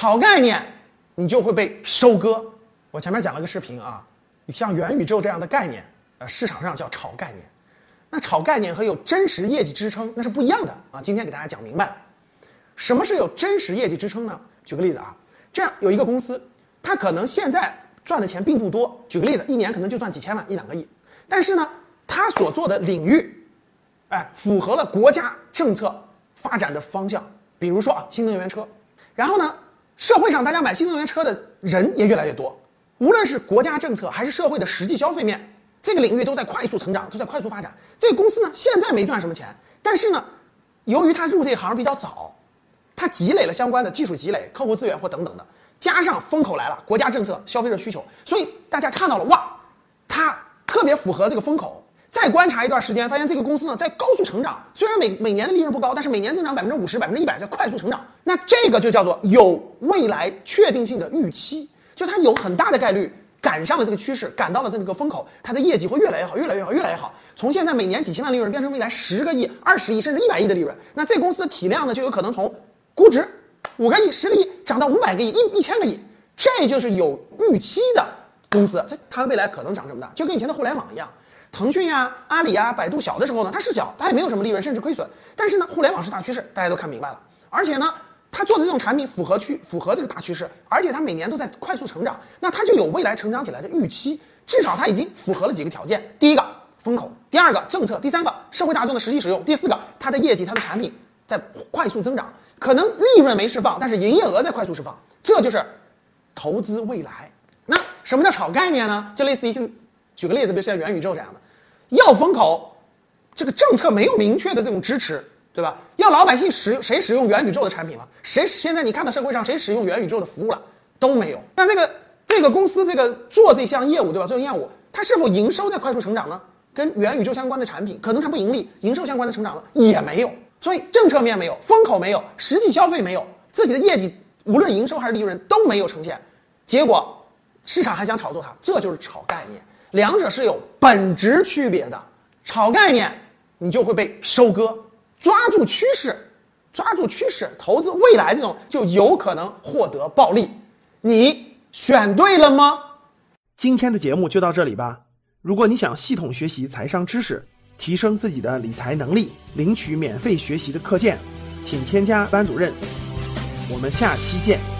炒概念，你就会被收割。我前面讲了个视频啊，像元宇宙这样的概念，呃，市场上叫炒概念。那炒概念和有真实业绩支撑那是不一样的啊。今天给大家讲明白了，什么是有真实业绩支撑呢？举个例子啊，这样有一个公司，它可能现在赚的钱并不多，举个例子，一年可能就赚几千万一两个亿，但是呢，它所做的领域，哎，符合了国家政策发展的方向，比如说啊，新能源车，然后呢，社会上大家买新能源车的人也越来越多。无论是国家政策还是社会的实际消费面，这个领域都在快速成长，都在快速发展。这个公司呢，现在没赚什么钱，但是呢，由于他入这行比较早，他积累了相关的技术积累、客户资源或等等的，加上风口来了，国家政策、消费者需求，所以大家看到了哇，它特别符合这个风口。再观察一段时间，发现这个公司呢在高速成长，虽然每每年的利润不高，但是每年增长百分之五十、百分之一百，在快速成长。那这个就叫做有未来确定性的预期。就它有很大的概率赶上了这个趋势，赶到了这个风口，它的业绩会越来越好，越来越好，越来越好。从现在每年几千万利润变成未来十个亿、二十亿甚至一百亿的利润，那这公司的体量呢就有可能从估值五个亿、十个亿涨到五百个亿、一一千个亿，这就是有预期的公司。这它未来可能长这么大，就跟以前的互联网一样，腾讯呀、阿里呀、百度小的时候呢，它是小，它也没有什么利润，甚至亏损。但是呢，互联网是大趋势，大家都看明白了，而且呢。它做的这种产品符合趋符合这个大趋势，而且它每年都在快速成长，那它就有未来成长起来的预期。至少它已经符合了几个条件：第一个风口，第二个政策，第三个社会大众的实际使用，第四个它的业绩、它的产品在快速增长，可能利润没释放，但是营业额在快速释放。这就是投资未来。那什么叫炒概念呢？就类似于像举个例子，比如像元宇宙这样的，要风口，这个政策没有明确的这种支持。对吧？要老百姓使用谁使用元宇宙的产品了？谁现在你看到社会上谁使用元宇宙的服务了？都没有。那这个这个公司这个做这项业务，对吧？这项业务它是否营收在快速成长呢？跟元宇宙相关的产品，可能它不盈利，营收相关的成长了也没有。所以政策面没有，风口没有，实际消费没有，自己的业绩无论营收还是利润都没有呈现。结果市场还想炒作它，这就是炒概念。两者是有本质区别的。炒概念，你就会被收割。抓住趋势，抓住趋势，投资未来这种就有可能获得暴利。你选对了吗？今天的节目就到这里吧。如果你想系统学习财商知识，提升自己的理财能力，领取免费学习的课件，请添加班主任。我们下期见。